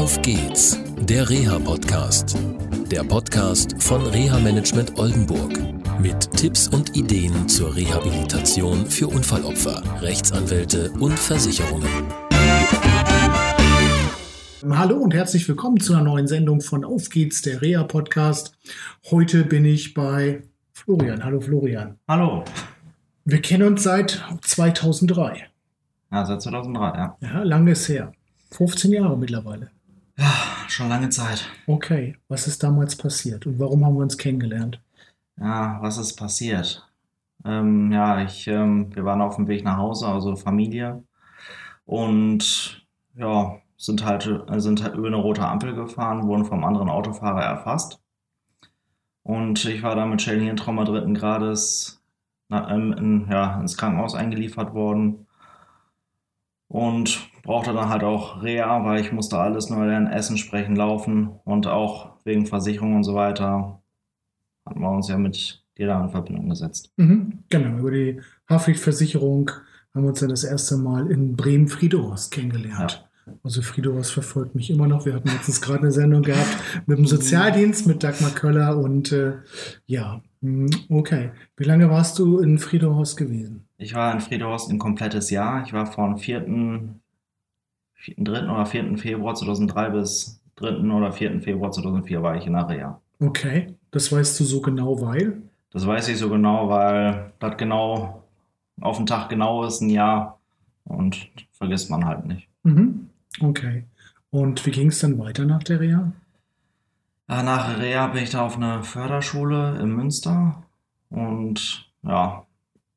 Auf geht's, der Reha-Podcast. Der Podcast von Reha-Management Oldenburg. Mit Tipps und Ideen zur Rehabilitation für Unfallopfer, Rechtsanwälte und Versicherungen. Hallo und herzlich willkommen zu einer neuen Sendung von Auf geht's, der Reha-Podcast. Heute bin ich bei Florian. Hallo Florian. Hallo. Wir kennen uns seit 2003. Ja, seit 2003, ja. Ja, lange ist her. 15 Jahre mittlerweile. Ja, schon lange Zeit. Okay, was ist damals passiert und warum haben wir uns kennengelernt? Ja, was ist passiert? Ähm, ja, ich, ähm, wir waren auf dem Weg nach Hause, also Familie. Und ja, sind halt, sind halt über eine rote Ampel gefahren, wurden vom anderen Autofahrer erfasst. Und ich war da mit Schädelhirntrauma dritten Grades na, ähm, in, ja, ins Krankenhaus eingeliefert worden. Und brauchte dann halt auch Reha, weil ich musste alles neu lernen, essen, sprechen, laufen und auch wegen Versicherung und so weiter hatten wir uns ja mit dir da in Verbindung gesetzt. Mhm, genau, über die Haftpflichtversicherung haben wir uns dann das erste Mal in Bremen-Friedohorst kennengelernt. Ja. Also Friedohorst verfolgt mich immer noch. Wir hatten letztens gerade eine Sendung gehabt mit dem Sozialdienst, mit Dagmar Köller und äh, ja, hm, okay. Wie lange warst du in Friedohorst gewesen? Ich war in Friedohorst ein komplettes Jahr. Ich war von 4. 3. oder 4. Februar 2003 bis 3. oder 4. Februar 2004 war ich in Area. Okay, das weißt du so genau, weil? Das weiß ich so genau, weil das genau auf den Tag genau ist, ein Jahr und vergisst man halt nicht. Mhm. Okay. Und wie ging es dann weiter nach der Reha? Nach Reha bin ich da auf eine Förderschule in Münster und ja,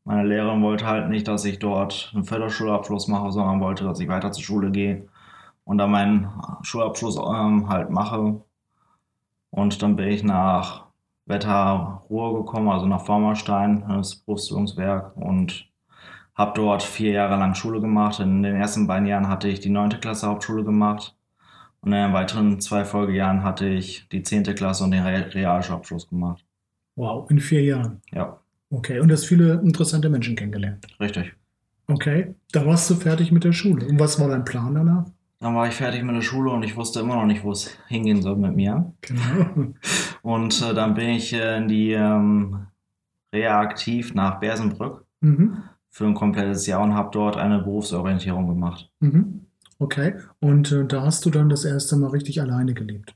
meine Lehrerin wollte halt nicht, dass ich dort einen Förderschulabschluss mache, sondern wollte, dass ich weiter zur Schule gehe und dann meinen Schulabschluss ähm, halt mache. Und dann bin ich nach Wetterruhe gekommen, also nach Formerstein, das Berufsbildungswerk und habe dort vier Jahre lang Schule gemacht. In den ersten beiden Jahren hatte ich die neunte Klasse Hauptschule gemacht und in den weiteren zwei Folgejahren hatte ich die zehnte Klasse und den Realschulabschluss gemacht. Wow, in vier Jahren? Ja. Okay, und hast viele interessante Menschen kennengelernt. Richtig. Okay, da warst du fertig mit der Schule. Und was war dein Plan danach? Dann war ich fertig mit der Schule und ich wusste immer noch nicht, wo es hingehen soll mit mir. Genau. Und äh, dann bin ich äh, in die ähm, Reaktiv nach Bersenbrück Mhm. für ein komplettes Jahr und habe dort eine Berufsorientierung gemacht. Mhm. Okay, und äh, da hast du dann das erste Mal richtig alleine gelebt.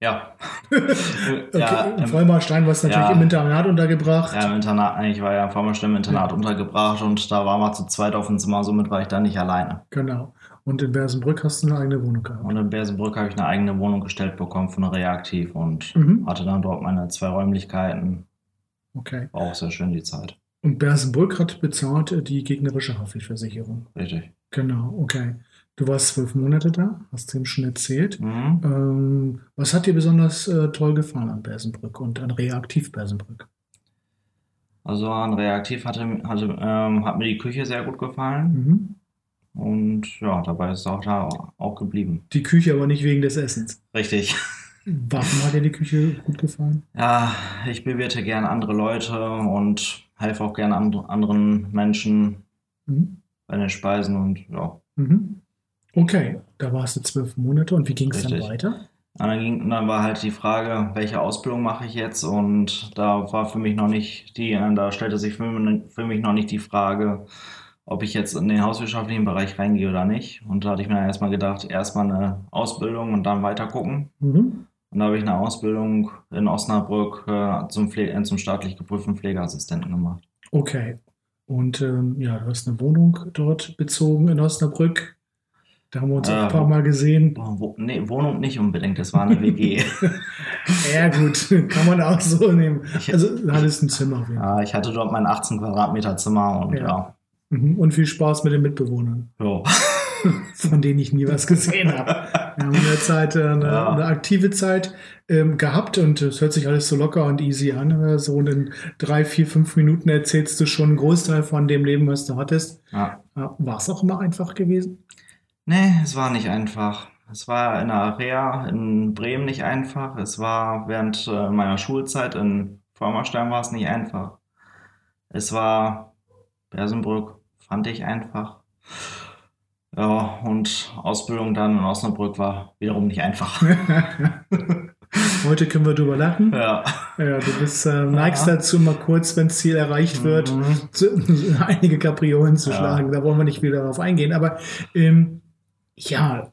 Ja. Okay, ja, in im, Vollmarstein warst du natürlich ja. im Internat untergebracht. ja, im Internat, ich war ja im Vormerstimm im Internat untergebracht und da waren wir zu zweit auf dem Zimmer, somit war ich da nicht alleine. Genau. Und in Bersenbrück hast du eine eigene Wohnung gehabt. Und in Bersenbrück habe ich eine eigene Wohnung gestellt bekommen von Reaktiv und Mhm. hatte dann dort meine zwei Räumlichkeiten. Okay. War auch sehr schön die Zeit. Und Bersenbrück hat bezahlt die gegnerische Haftpflichtversicherung. Richtig. Genau, okay. Du warst zwölf Monate da, hast du ihm schon erzählt. Mhm. Ähm, was hat dir besonders äh, toll gefallen an Bersenbrück und an Reaktiv Bersenbrück? Also an Reaktiv hatte, hatte, ähm, hat mir die Küche sehr gut gefallen Mhm. und ja, dabei ist es auch da auch geblieben. Die Küche aber nicht wegen des Essens. Richtig. Warum hat dir die Küche gut gefallen? Ja, ich bewirte gern andere Leute und helfe auch gern and anderen Menschen Mhm. bei den Speisen und ja. Mhm. Okay, da warst du zwölf Monate und wie ging es dann weiter? Und dann, ging, dann war halt die Frage, welche Ausbildung mache ich jetzt? Und da war für mich noch nicht die, äh, da stellte sich für mich, für mich noch nicht die Frage, ob ich jetzt in den hauswirtschaftlichen Bereich reingehe oder nicht. Und da hatte ich mir dann erstmal gedacht, erstmal eine Ausbildung und dann weiter gucken. Mhm. Und da habe ich eine Ausbildung in Osnabrück äh, zum, Pfle äh, zum staatlich geprüften Pflegeassistenten gemacht. Okay. Und ähm, ja, du hast eine Wohnung dort bezogen in Osnabrück. Da haben wir uns auch Äh, ein paar Mal gesehen. Wo, nee, Wohnung nicht unbedingt, das war eine WG. Ja, gut, kann man auch so nehmen. Also, du hattest ein Zimmer. auf jeden Fall. ja, ich hatte dort mein 18 Quadratmeter Zimmer und Ja. ja. Mhm. Und viel Spaß mit den Mitbewohnern, ja. von denen ich nie was gesehen habe. Wir haben in der Zeit äh, eine, Ja. eine aktive Zeit ähm, gehabt und es hört sich alles so locker und easy an. aber So in drei, vier, fünf Minuten erzählst du schon einen Großteil von dem Leben, was du hattest. ja. War es auch immer einfach gewesen? Nee, es war nicht einfach. Es war in der Area in Bremen nicht einfach. Es war während äh, meiner Schulzeit in Vormerstein war es nicht einfach. Es war Bersenbrück, fand ich einfach. Ja, und Ausbildung dann in Osnabrück war wiederum nicht einfach. Heute können wir drüber lachen. ja. Ja, du bist, äh, neigst dazu, mal kurz, wenn das Ziel erreicht wird, Mhm. zu, einige Kapriolen zu Ja. schlagen. Da wollen wir nicht wieder darauf eingehen. Aber ähm, ja,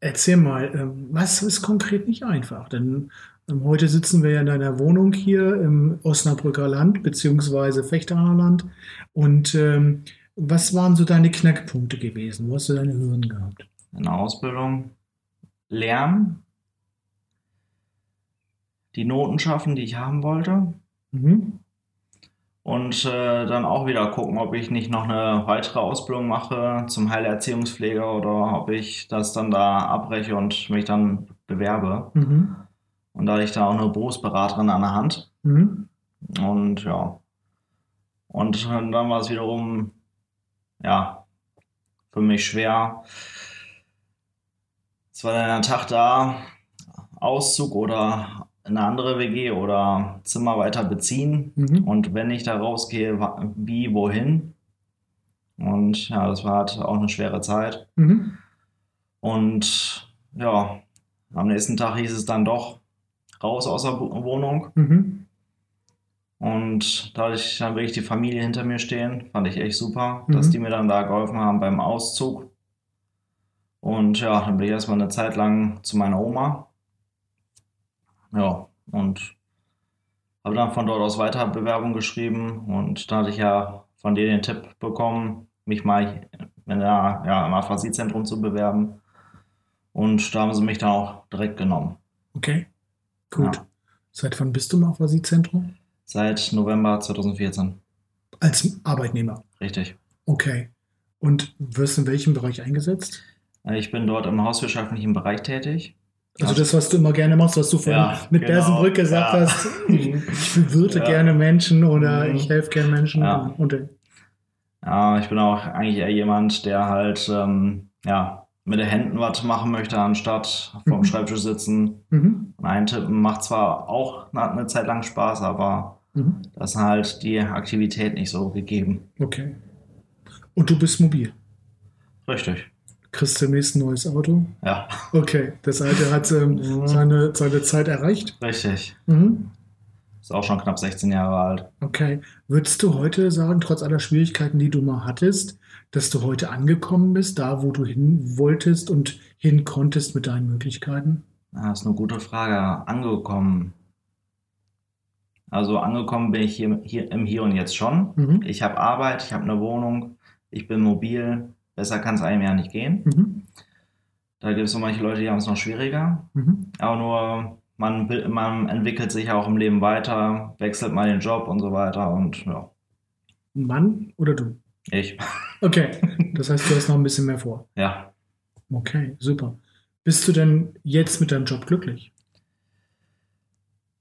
erzähl mal, ähm, was ist konkret nicht einfach? Denn ähm, heute sitzen wir ja in deiner Wohnung hier im Osnabrücker Land, beziehungsweise Fechteraner Land. Und ähm, was waren so deine Knackpunkte gewesen? Wo hast du deine Hürden gehabt? in der Ausbildung lernen, die Noten schaffen, die ich haben wollte. Mhm. Und äh, dann auch wieder gucken, ob ich nicht noch eine weitere Ausbildung mache zum Heilerziehungspfleger oder ob ich das dann da abbreche und mich dann bewerbe. Mhm. Und da hatte ich da auch eine Berufsberaterin an der Hand. Mhm. Und ja. Und dann war es wiederum, ja, für mich schwer. Es war dann ein Tag da, Auszug oder eine andere WG oder Zimmer weiter beziehen. Mhm. Und wenn ich da rausgehe, wie, wohin? Und ja, das war halt auch eine schwere Zeit. Mhm. Und ja, am nächsten Tag hieß es dann doch raus aus der Wohnung. Mhm. Und da hatte ich dann wirklich die Familie hinter mir stehen, fand ich echt super, Mhm. dass die mir dann da geholfen haben beim Auszug. Und ja, dann bin ich erstmal eine Zeit lang zu meiner Oma. Ja, und habe dann von dort aus weiter Bewerbung geschrieben und da hatte ich ja von dir den Tipp bekommen, mich mal in der, ja, im Aphasiezentrum zu bewerben. Und da haben sie mich dann auch direkt genommen. Okay, gut. Ja. Seit wann bist du im Aphasie-Zentrum? Seit November 2014. Als Arbeitnehmer. Richtig. Okay. Und wirst in welchem Bereich eingesetzt? Ich bin dort im hauswirtschaftlichen Bereich tätig. Also das, was du immer gerne machst, was du vorhin Ja, mit genau, Bersenbrück gesagt ja. hast. Ich, bewirte Ja. gerne Menschen oder Mhm. ich helfe gerne Menschen. Ja. Und, Ja, ich bin auch eigentlich eher jemand, der halt ähm, ja, mit den Händen was machen möchte, anstatt vorm Mhm. Schreibtisch sitzen mhm. und eintippen. Macht zwar auch eine, Zeit lang Spaß, aber Mhm. da ist halt die Aktivität nicht so gegeben. Okay. Und du bist mobil. Richtig. Kriegst du demnächst ein neues Auto? Ja, Okay. Das alte hat ähm, Mhm. seine, seine Zeit erreicht. richtig. Mhm. Ist auch schon knapp 16 Jahre alt. Okay. Würdest du heute sagen, trotz aller Schwierigkeiten, die du mal hattest, dass du heute angekommen bist, da wo du hin wolltest und hin konntest mit deinen Möglichkeiten? Das ist eine gute Frage. Angekommen. Also angekommen bin ich hier, hier im Hier und Jetzt schon. Mhm. Ich habe Arbeit, ich habe eine Wohnung, ich bin mobil. Besser kann es einem ja nicht gehen. Mhm. Da gibt es so manche Leute, die haben es noch schwieriger. Mhm. Aber nur, man, man entwickelt sich ja auch im Leben weiter, wechselt mal den Job und so weiter. Und ja, Mann oder du? ich. Okay. Das heißt, du hast noch ein bisschen mehr vor. Ja, Okay, super. Bist du denn jetzt mit deinem Job glücklich?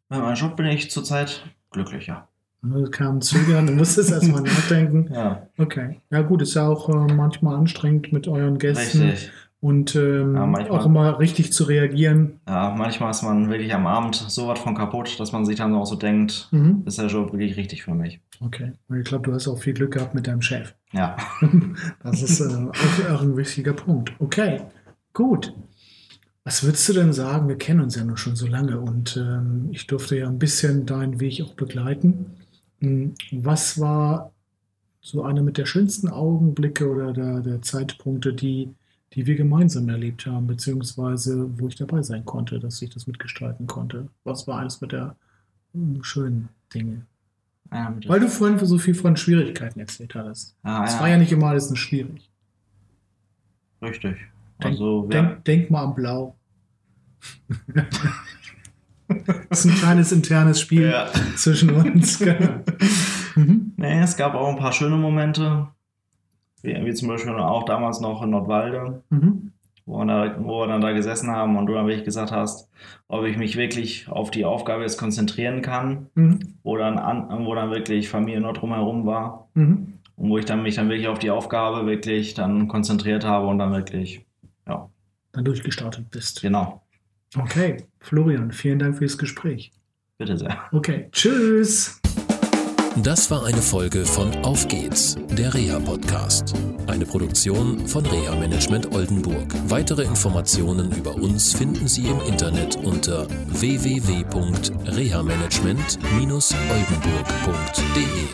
mit meinem Job bin ich zurzeit glücklich, ja. Es kam zögern, du musstest erstmal nachdenken. Ja, Okay. Ja, gut, ist ja auch äh, manchmal anstrengend mit euren Gästen richtig. und ähm, Ja, manchmal- auch immer richtig zu reagieren. Ja, manchmal ist man wirklich am Abend so was von kaputt, dass man sich dann auch so denkt, Mhm. ist der Job wirklich richtig für mich. Okay. Ich glaube, du hast auch viel Glück gehabt mit deinem Chef. Ja, Das ist äh, auch, auch ein wichtiger Punkt. Okay, gut. Was würdest du denn sagen? Wir kennen uns ja noch schon so lange und ähm, ich durfte ja ein bisschen deinen Weg auch begleiten. Hm, Was war so einer mit der schönsten Augenblicke oder der, der Zeitpunkte, die, die wir gemeinsam erlebt haben, beziehungsweise wo ich dabei sein konnte, dass ich das mitgestalten konnte? Was war eines mit der hm, schönen Dinge? mit Weil du vorhin so viel von Schwierigkeiten erzählt hattest. ja, Es einer- war ja nicht immer alles nur schwierig. richtig. Denk, Also, denk, denk mal an Blau. das ist ein kleines internes Spiel ja. zwischen uns. genau. mhm. Nee, es gab auch ein paar schöne Momente, wie, wie zum Beispiel auch damals noch in Nordwalde, Mhm. wo wir, da, wo wir dann da gesessen haben und du dann wirklich gesagt hast, ob ich mich wirklich auf die Aufgabe jetzt konzentrieren kann, Mhm. wo dann, an, wo dann wirklich Familie noch drumherum war Mhm. und wo ich dann mich dann wirklich auf die Aufgabe wirklich dann konzentriert habe und dann wirklich, ja, Dann durchgestartet bist. genau. Okay, Florian, vielen Dank fürs Gespräch. Bitte sehr. Okay, tschüss. Das war eine Folge von Auf geht's, der Reha-Podcast. Eine Produktion von Reha Management Oldenburg. Weitere Informationen über uns finden Sie im Internet unter www.rehamanagement-oldenburg.de.